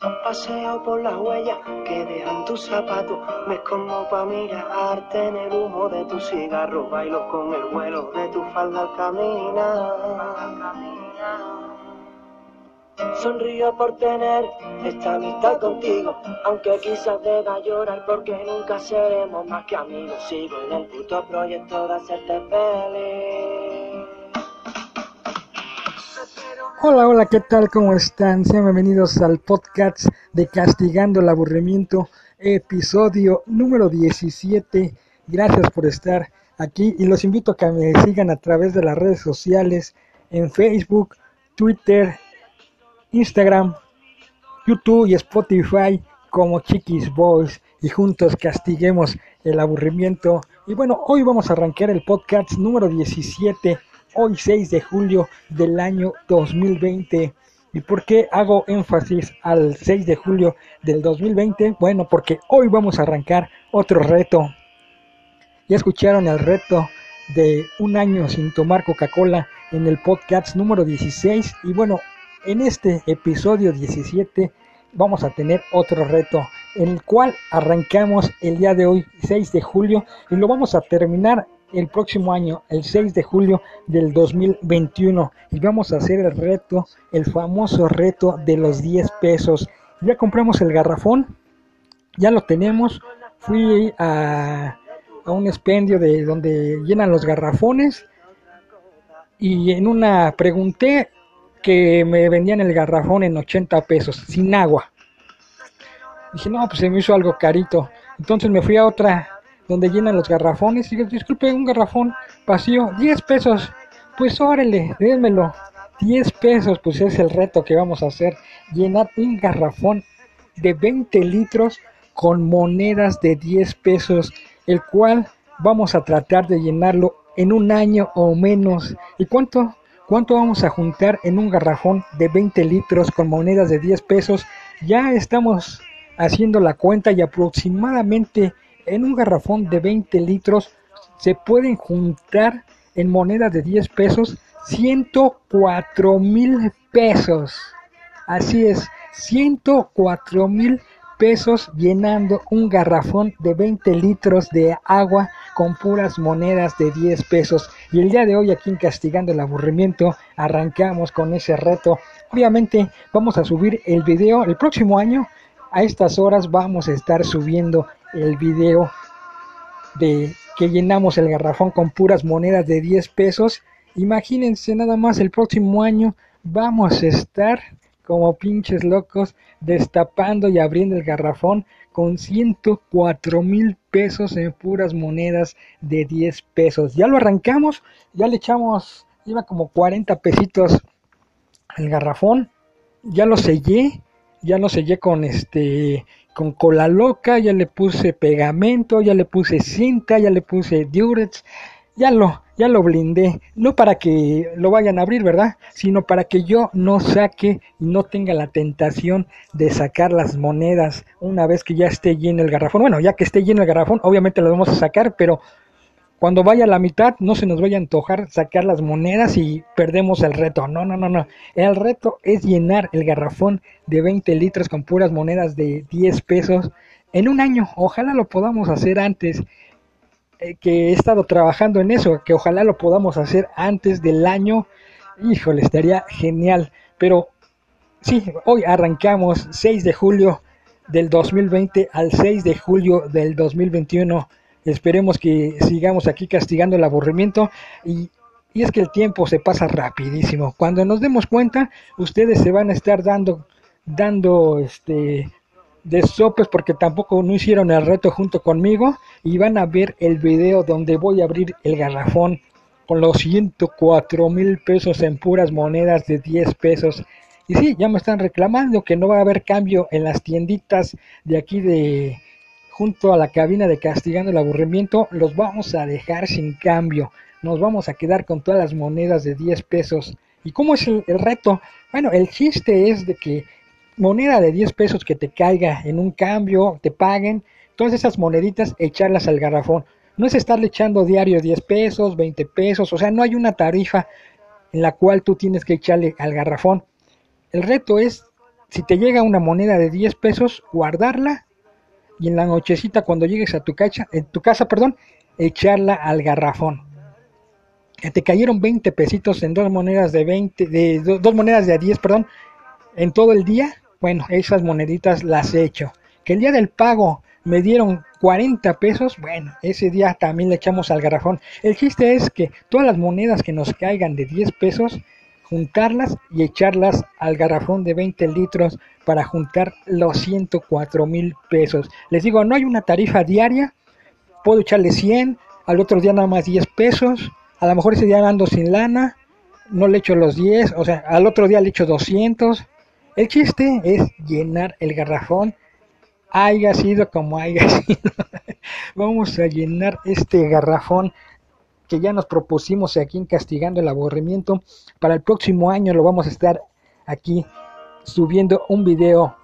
paseo por las huellas que dejan tus zapatos. Me como pa' mirarte en el humo de tu cigarro. Bailo con el vuelo de tu falda al caminar. Sonrío por tener esta amistad contigo, aunque quizás deba llorar porque nunca seremos más que amigos. Sigo en el puto proyecto de hacerte feliz. Hola, hola, ¿qué tal? ¿Cómo están? Sean bienvenidos al podcast de Castigando el Aburrimiento, episodio número 17. Gracias por estar aquí y los invito a que me sigan a través de las redes sociales en Facebook, Twitter, Instagram, YouTube y Spotify como Chiquis Boys y juntos castiguemos el aburrimiento. Y bueno, hoy vamos a arrancar el podcast número 17, hoy 6 de julio del año 2020. ¿Y por qué hago énfasis al 6 de julio del 2020? Bueno, porque hoy vamos a arrancar otro reto. Ya escucharon el reto de un año sin tomar Coca-Cola en el podcast número 16 y bueno, en este episodio 17 vamos a tener otro reto, el cual arrancamos el día de hoy, 6 de julio, y lo vamos a terminar el próximo año, el 6 de julio del 2021. Y vamos a hacer el reto, el famoso reto de los 10 pesos. Ya compramos el garrafón, ya lo tenemos. Fui a, a un expendio de donde llenan los garrafones y en una pregunté que me vendían el garrafón en 80 pesos, sin agua. Dije, no, pues se me hizo algo carito. Entonces me fui a otra donde llenan los garrafones y dije, disculpe, un garrafón vacío, 10 pesos. Pues órale, démelo. 10 pesos, pues es el reto que vamos a hacer. Llenar un garrafón de 20 litros con monedas de 10 pesos, el cual vamos a tratar de llenarlo en un año o menos. ¿Y cuánto? ¿Cuánto vamos a juntar en un garrafón de 20 litros con monedas de 10 pesos? Ya estamos haciendo la cuenta y aproximadamente en un garrafón de 20 litros se pueden juntar en monedas de 10 pesos 104 mil pesos. Así es, 104 mil pesos llenando un garrafón de 20 litros de agua con puras monedas de 10 pesos. Y el día de hoy aquí en Castigando el Aburrimiento arrancamos con ese reto. Obviamente vamos a subir el video el próximo año. A estas horas vamos a estar subiendo el video de que llenamos el garrafón con puras monedas de 10 pesos. Imagínense nada más el próximo año vamos a estar como pinches locos destapando y abriendo el garrafón con 104 mil pesos en puras monedas de 10 pesos. Ya lo arrancamos, ya le echamos, iba como 40 pesitos al garrafón, ya lo sellé, ya lo sellé con este con cola loca, ya le puse pegamento, ya le puse cinta, ya le puse durex, ya lo ya lo blindé, no para que lo vayan a abrir, ¿verdad? Sino para que yo no saque y no tenga la tentación de sacar las monedas una vez que ya esté lleno el garrafón. Bueno, ya que esté lleno el garrafón, obviamente las vamos a sacar, pero cuando vaya la mitad no se nos vaya a antojar sacar las monedas y perdemos el reto. No, no, no, no. El reto es llenar el garrafón de 20 litros con puras monedas de 10 pesos en un año. Ojalá lo podamos hacer antes eh, que he estado trabajando en eso, que ojalá lo podamos hacer antes del año. Híjole, estaría genial. Pero sí, hoy arrancamos 6 de julio del 2020 al 6 de julio del 2021. Esperemos que sigamos aquí castigando el aburrimiento y, y es que el tiempo se pasa rapidísimo. Cuando nos demos cuenta, ustedes se van a estar dando dando este de sopes porque tampoco no hicieron el reto junto conmigo y van a ver el video donde voy a abrir el garrafón con los 104 mil pesos en puras monedas de 10 pesos. Y sí, ya me están reclamando que no va a haber cambio en las tienditas de aquí de junto a la cabina de castigando el aburrimiento. Los vamos a dejar sin cambio. Nos vamos a quedar con todas las monedas de 10 pesos. ¿Y cómo es el, reto? Bueno, el chiste es de que moneda de 10 pesos que te caiga en un cambio, te paguen, todas esas moneditas echarlas al garrafón. No es estarle echando diario 10 pesos, 20 pesos, o sea, no hay una tarifa en la cual tú tienes que echarle al garrafón. El reto es si te llega una moneda de 10 pesos, guardarla y en la nochecita cuando llegues a tu, casa, en tu casa, perdón, echarla al garrafón. Te cayeron 20 pesitos en dos monedas de 20, de dos monedas de 10, perdón, en todo el día. Bueno, esas moneditas las he hecho. Que el día del pago me dieron 40 pesos, bueno, ese día también le echamos al garrafón. El chiste es que todas las monedas que nos caigan de 10 pesos, juntarlas y echarlas al garrafón de 20 litros para juntar los 104 mil pesos. Les digo, no hay una tarifa diaria, puedo echarle 100, al otro día nada más 10 pesos, a lo mejor ese día ando sin lana, no le echo los 10, o sea, al otro día le echo 200. El chiste es llenar el garrafón, haya sido como haya sido. Vamos a llenar este garrafón que ya nos propusimos aquí en Castigando el Aburrimiento. Para el próximo año lo vamos a estar aquí subiendo un video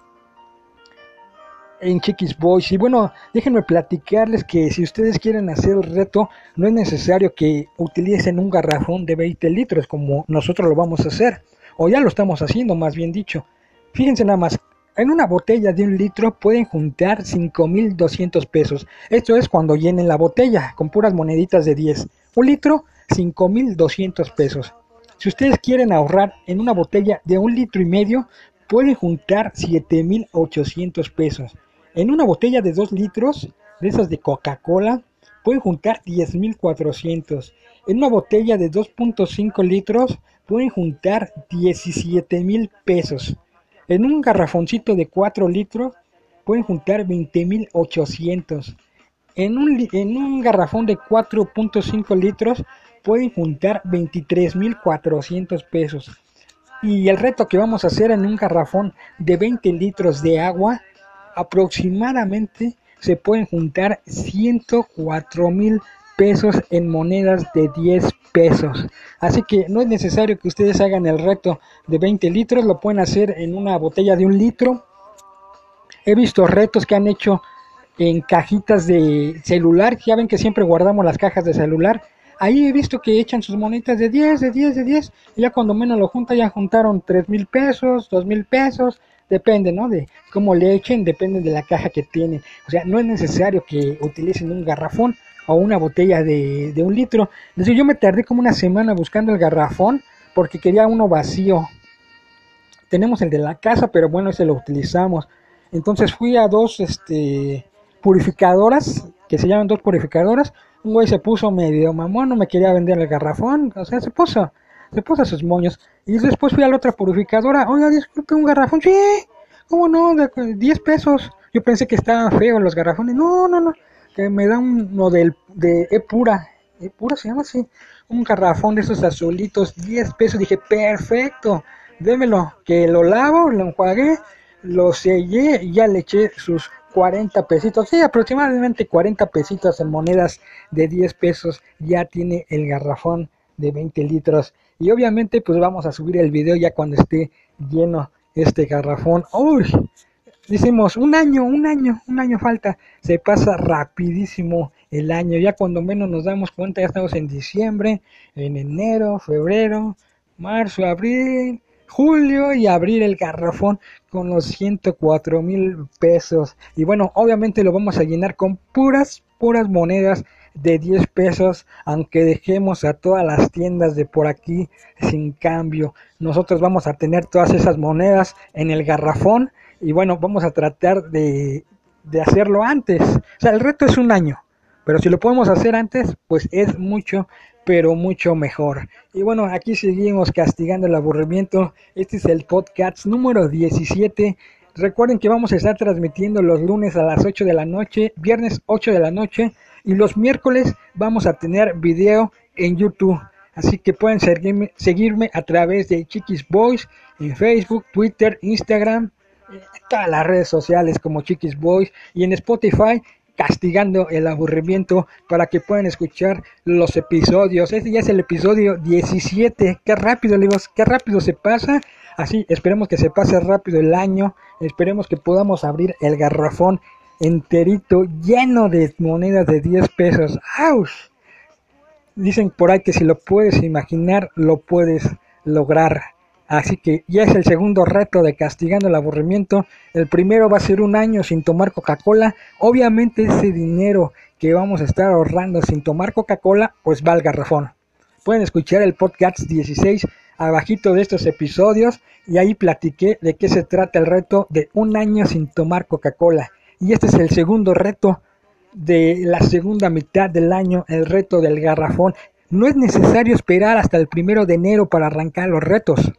en Chiquis Boys. Y bueno, déjenme platicarles que si ustedes quieren hacer el reto, no es necesario que utilicen un garrafón de 20 litros como nosotros lo vamos a hacer. O ya lo estamos haciendo, más bien dicho. Fíjense nada más, en una botella de un litro pueden juntar 5.200 pesos. Esto es cuando llenen la botella con puras moneditas de 10. Un litro, 5.200 pesos. Si ustedes quieren ahorrar en una botella de un litro y medio, pueden juntar 7.800 pesos. En una botella de 2 litros, de esas de Coca-Cola, pueden juntar 10.400. En una botella de 2.5 litros, pueden juntar 17.000 pesos. En un garrafoncito de 4 litros, pueden juntar 20.800. En un, en un garrafón de 4.5 litros, pueden juntar 23.400 pesos. Y el reto que vamos a hacer en un garrafón de 20 litros de agua, aproximadamente se pueden juntar 104 mil pesos en monedas de 10 pesos. Así que no es necesario que ustedes hagan el reto de 20 litros, lo pueden hacer en una botella de un litro. He visto retos que han hecho en cajitas de celular, ya ven que siempre guardamos las cajas de celular Ahí he visto que echan sus monedas de 10, de 10, de 10. Y ya cuando menos lo juntan, ya juntaron 3 mil pesos, 2 mil pesos. Depende, ¿no? De cómo le echen, depende de la caja que tienen. O sea, no es necesario que utilicen un garrafón o una botella de, de un litro. Entonces yo me tardé como una semana buscando el garrafón porque quería uno vacío. Tenemos el de la casa, pero bueno, ese lo utilizamos. Entonces fui a dos este, purificadoras, que se llaman dos purificadoras un güey se puso medio mamón, no me quería vender el garrafón, o sea, se puso, se puso sus moños. Y después fui a la otra purificadora, oiga, disculpe, un garrafón, sí, ¿cómo no? De 10 pesos. Yo pensé que estaban feos los garrafones, no, no, no, que me da uno del, de E pura, E pura se llama así, un garrafón de esos azulitos, 10 pesos, dije, perfecto, démelo, que lo lavo, lo enjuagué, lo sellé y ya le eché sus 40 pesitos, sí, aproximadamente 40 pesitos en monedas de 10 pesos. Ya tiene el garrafón de 20 litros. Y obviamente pues vamos a subir el video ya cuando esté lleno este garrafón. Uy, decimos un año, un año, un año falta. Se pasa rapidísimo el año. Ya cuando menos nos damos cuenta ya estamos en diciembre, en enero, febrero, marzo, abril, julio y abrir el garrafón con los 104 mil pesos. Y bueno, obviamente lo vamos a llenar con puras, puras monedas de 10 pesos, aunque dejemos a todas las tiendas de por aquí sin cambio. Nosotros vamos a tener todas esas monedas en el garrafón y bueno, vamos a tratar de, de hacerlo antes. O sea, el reto es un año, pero si lo podemos hacer antes, pues es mucho, pero mucho mejor. Y bueno, aquí seguimos castigando el aburrimiento. Este es el podcast número 17. Recuerden que vamos a estar transmitiendo los lunes a las 8 de la noche, viernes 8 de la noche y los miércoles vamos a tener video en YouTube. Así que pueden seguirme, seguirme a través de Chiquis Boys en Facebook, Twitter, Instagram, todas las redes sociales como Chiquis Boys y en Spotify castigando el aburrimiento para que puedan escuchar los episodios. Este ya es el episodio 17. Qué rápido, amigos, qué rápido se pasa. Así, esperemos que se pase rápido el año. Esperemos que podamos abrir el garrafón enterito lleno de monedas de 10 pesos. Dicen por ahí que si lo puedes imaginar, lo puedes lograr. Así que ya es el segundo reto de castigando el aburrimiento. El primero va a ser un año sin tomar Coca-Cola. Obviamente ese dinero que vamos a estar ahorrando sin tomar Coca-Cola, pues va al garrafón. Pueden escuchar el podcast 16 abajito de estos episodios y ahí platiqué de qué se trata el reto de un año sin tomar Coca-Cola. Y este es el segundo reto de la segunda mitad del año, el reto del garrafón. No es necesario esperar hasta el primero de enero para arrancar los retos.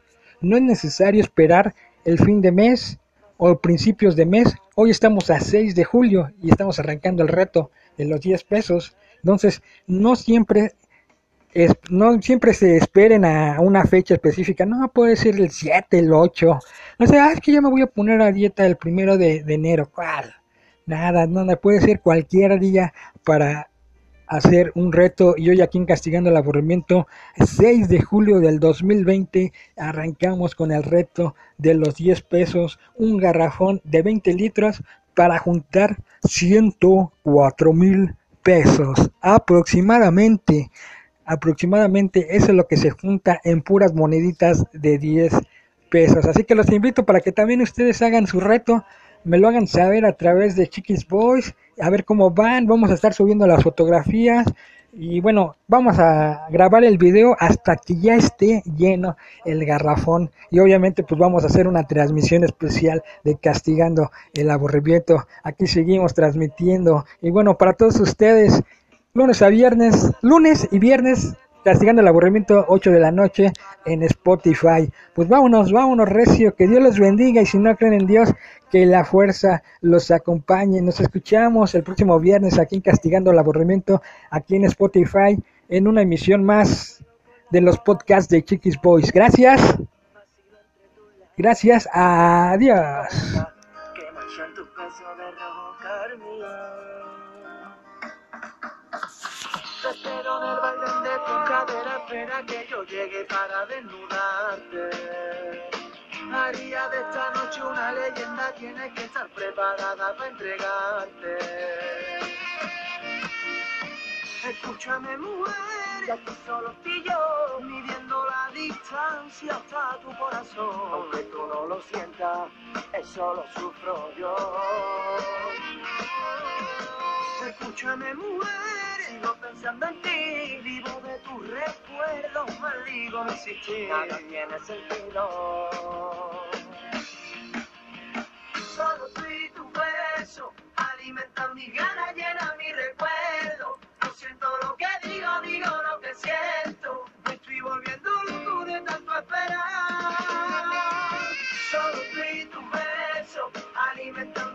No es necesario esperar el fin de mes o principios de mes. Hoy estamos a 6 de julio y estamos arrancando el reto de los 10 pesos. Entonces, no siempre no siempre se esperen a una fecha específica. No, puede ser el 7, el 8. No sé, es que ya me voy a poner a dieta el primero de, de enero. ¿Cuál? Nada, nada, puede ser cualquier día para hacer un reto y hoy aquí en Castigando el Aburrimiento, 6 de julio del 2020, arrancamos con el reto de los 10 pesos, un garrafón de 20 litros para juntar 104 mil pesos aproximadamente. Aproximadamente eso es lo que se junta en puras moneditas de 10 pesos. Así que los invito para que también ustedes hagan su reto me lo hagan saber a través de Chiquis Boys, a ver cómo van, vamos a estar subiendo las fotografías y bueno, vamos a grabar el video hasta que ya esté lleno el garrafón y obviamente pues vamos a hacer una transmisión especial de Castigando el Aburrimiento. Aquí seguimos transmitiendo y bueno, para todos ustedes, lunes a viernes, lunes y viernes Castigando el aburrimiento, 8 de la noche en Spotify. Pues vámonos, vámonos, recio, que Dios los bendiga y si no creen en Dios, que la fuerza los acompañe. Nos escuchamos el próximo viernes aquí en Castigando el aburrimiento, aquí en Spotify, en una emisión más de los podcasts de Chiquis Boys. Gracias. Gracias. Adiós. Espera que yo llegue para desnudarte. Haría de esta noche una leyenda, tienes que estar preparada para entregarte. Escúchame mujer, ya que solo estoy yo, midiendo la distancia hasta tu corazón. Aunque tú no lo sientas, eso lo sufro yo. Escúchame mujer, sigo pensando en ti, vivo de tus recuerdos, maldigo existir. Nada tiene sentido. Solo tú y tu beso alimentan mi ganas, llenan mi recuerdo. No siento lo que digo, digo lo que siento. Me estoy volviendo loco de tanto esperar. Solo tú y tu beso alimentan.